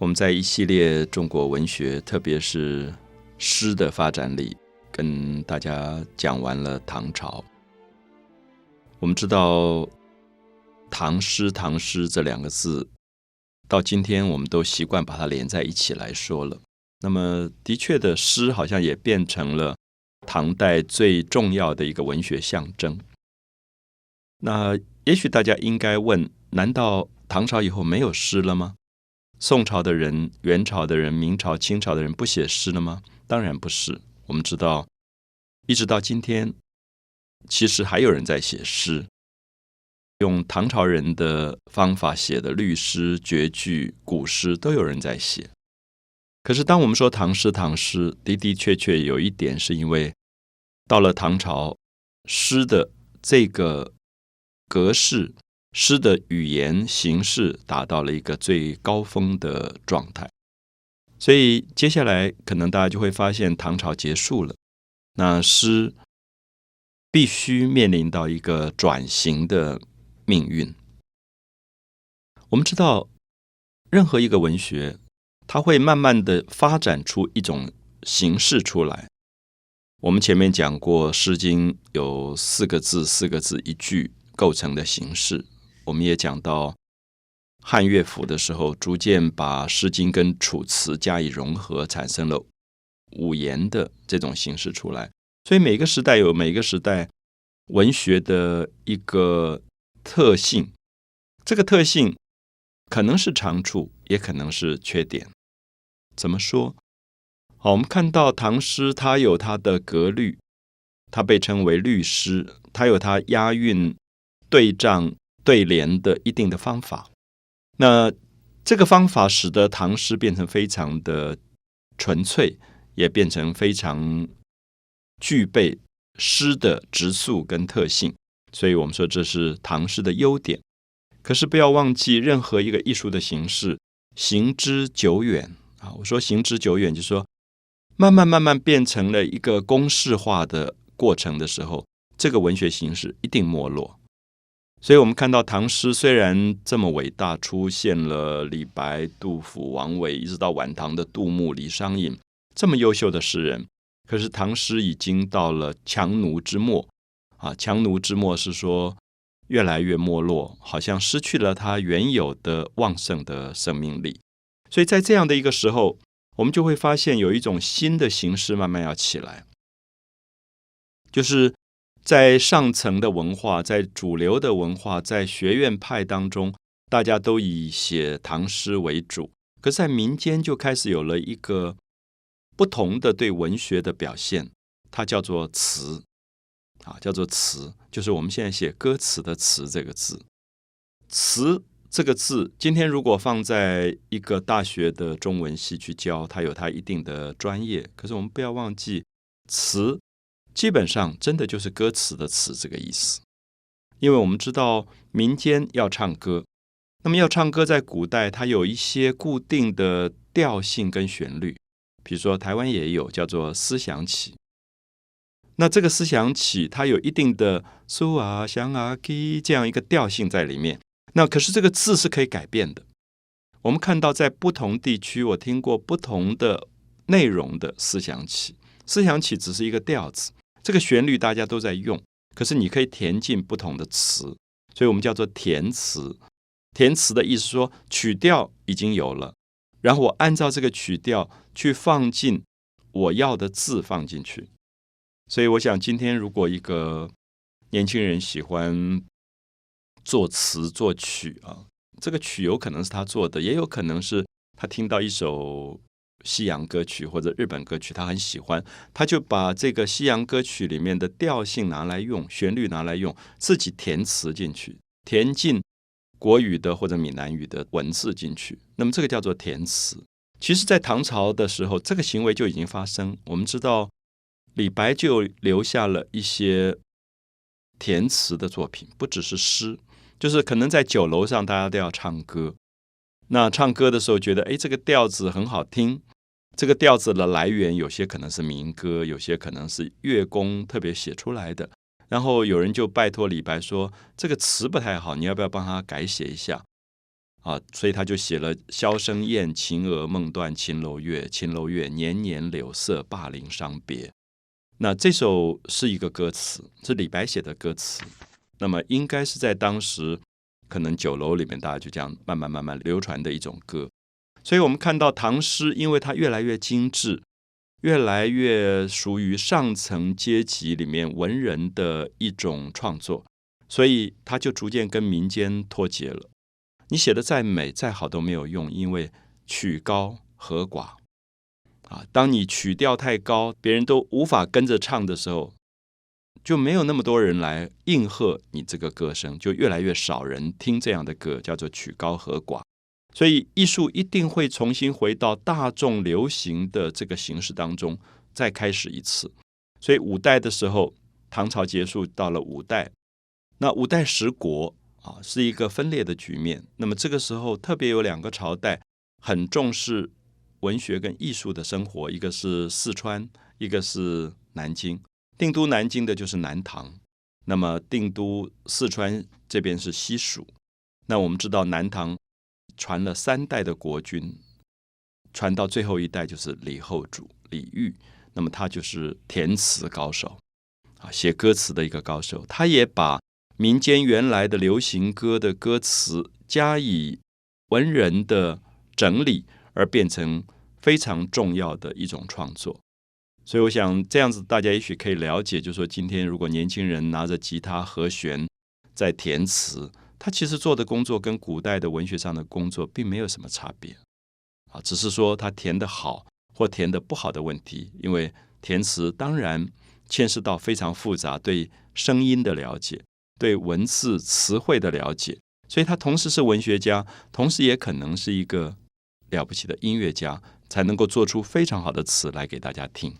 我们在一系列中国文学，特别是诗的发展里，跟大家讲完了唐朝。我们知道“唐诗”“唐诗”这两个字，到今天我们都习惯把它连在一起来说了。那么，的确的，诗好像也变成了唐代最重要的一个文学象征。那也许大家应该问：难道唐朝以后没有诗了吗？宋朝的人、元朝的人、明朝、清朝的人不写诗了吗？当然不是。我们知道，一直到今天，其实还有人在写诗，用唐朝人的方法写的律诗、绝句、古诗都有人在写。可是，当我们说唐诗，唐诗的的确确有一点，是因为到了唐朝，诗的这个格式。诗的语言形式达到了一个最高峰的状态，所以接下来可能大家就会发现唐朝结束了，那诗必须面临到一个转型的命运。我们知道，任何一个文学，它会慢慢的发展出一种形式出来。我们前面讲过，《诗经》有四个字、四个字一句构成的形式。我们也讲到汉乐府的时候，逐渐把《诗经》跟《楚辞》加以融合，产生了五言的这种形式出来。所以每个时代有每个时代文学的一个特性，这个特性可能是长处，也可能是缺点。怎么说？好，我们看到唐诗，它有它的格律，它被称为律诗，它有它押韵、对仗。对联的一定的方法，那这个方法使得唐诗变成非常的纯粹，也变成非常具备诗的直素跟特性。所以我们说这是唐诗的优点。可是不要忘记，任何一个艺术的形式行之久远啊，我说行之久远，就是说慢慢慢慢变成了一个公式化的过程的时候，这个文学形式一定没落。所以，我们看到唐诗虽然这么伟大，出现了李白、杜甫、王维，一直到晚唐的杜牧、李商隐这么优秀的诗人，可是唐诗已经到了强弩之末啊！强弩之末是说越来越没落，好像失去了它原有的旺盛的生命力。所以在这样的一个时候，我们就会发现有一种新的形式慢慢要起来，就是。在上层的文化，在主流的文化，在学院派当中，大家都以写唐诗为主。可是，在民间就开始有了一个不同的对文学的表现，它叫做词啊，叫做词，就是我们现在写歌词的“词”这个字。词这个字，今天如果放在一个大学的中文系去教，它有它一定的专业。可是，我们不要忘记词。基本上真的就是歌词的词这个意思，因为我们知道民间要唱歌，那么要唱歌在古代它有一些固定的调性跟旋律，比如说台湾也有叫做思想起，那这个思想起它有一定的苏啊香啊 k 这样一个调性在里面，那可是这个字是可以改变的。我们看到在不同地区，我听过不同的内容的思想起，思想起只是一个调子。这个旋律大家都在用，可是你可以填进不同的词，所以我们叫做填词。填词的意思说，曲调已经有了，然后我按照这个曲调去放进我要的字放进去。所以我想，今天如果一个年轻人喜欢作词作曲啊，这个曲有可能是他做的，也有可能是他听到一首。西洋歌曲或者日本歌曲，他很喜欢，他就把这个西洋歌曲里面的调性拿来用，旋律拿来用，自己填词进去，填进国语的或者闽南语的文字进去。那么这个叫做填词。其实，在唐朝的时候，这个行为就已经发生。我们知道，李白就留下了一些填词的作品，不只是诗，就是可能在酒楼上大家都要唱歌。那唱歌的时候觉得，哎，这个调子很好听。这个调子的来源有些可能是民歌，有些可能是乐工特别写出来的。然后有人就拜托李白说：“这个词不太好，你要不要帮他改写一下？”啊，所以他就写了“箫声咽，秦娥梦断秦楼月，秦楼月，年年柳色，灞陵伤别。”那这首是一个歌词，是李白写的歌词。那么应该是在当时可能酒楼里面，大家就这样慢慢慢慢流传的一种歌。所以我们看到唐诗，因为它越来越精致，越来越属于上层阶级里面文人的一种创作，所以它就逐渐跟民间脱节了。你写的再美再好都没有用，因为曲高和寡啊。当你曲调太高，别人都无法跟着唱的时候，就没有那么多人来应和你这个歌声，就越来越少人听这样的歌，叫做曲高和寡。所以艺术一定会重新回到大众流行的这个形式当中，再开始一次。所以五代的时候，唐朝结束，到了五代，那五代十国。啊，是一个分裂的局面。那么这个时候，特别有两个朝代很重视文学跟艺术的生活，一个是四川，一个是南京。定都南京的就是南唐，那么定都四川这边是西蜀。那我们知道，南唐传了三代的国君，传到最后一代就是李后主李煜，那么他就是填词高手啊，写歌词的一个高手，他也把。民间原来的流行歌的歌词加以文人的整理，而变成非常重要的一种创作。所以，我想这样子，大家也许可以了解，就是说，今天如果年轻人拿着吉他和弦在填词，他其实做的工作跟古代的文学上的工作并没有什么差别啊，只是说他填的好或填的不好的问题。因为填词当然牵涉到非常复杂对声音的了解。对文字词汇的了解，所以他同时是文学家，同时也可能是一个了不起的音乐家，才能够做出非常好的词来给大家听。